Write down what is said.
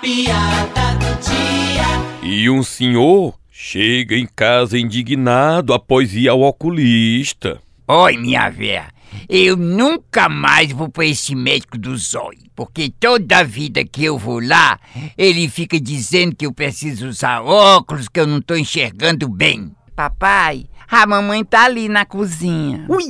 piada do dia. E um senhor chega em casa indignado após ir ao oculista. Oi, minha véia. Eu nunca mais vou para esse médico do zóio, porque toda vida que eu vou lá, ele fica dizendo que eu preciso usar óculos, que eu não tô enxergando bem. Papai, a mamãe tá ali na cozinha. Ui!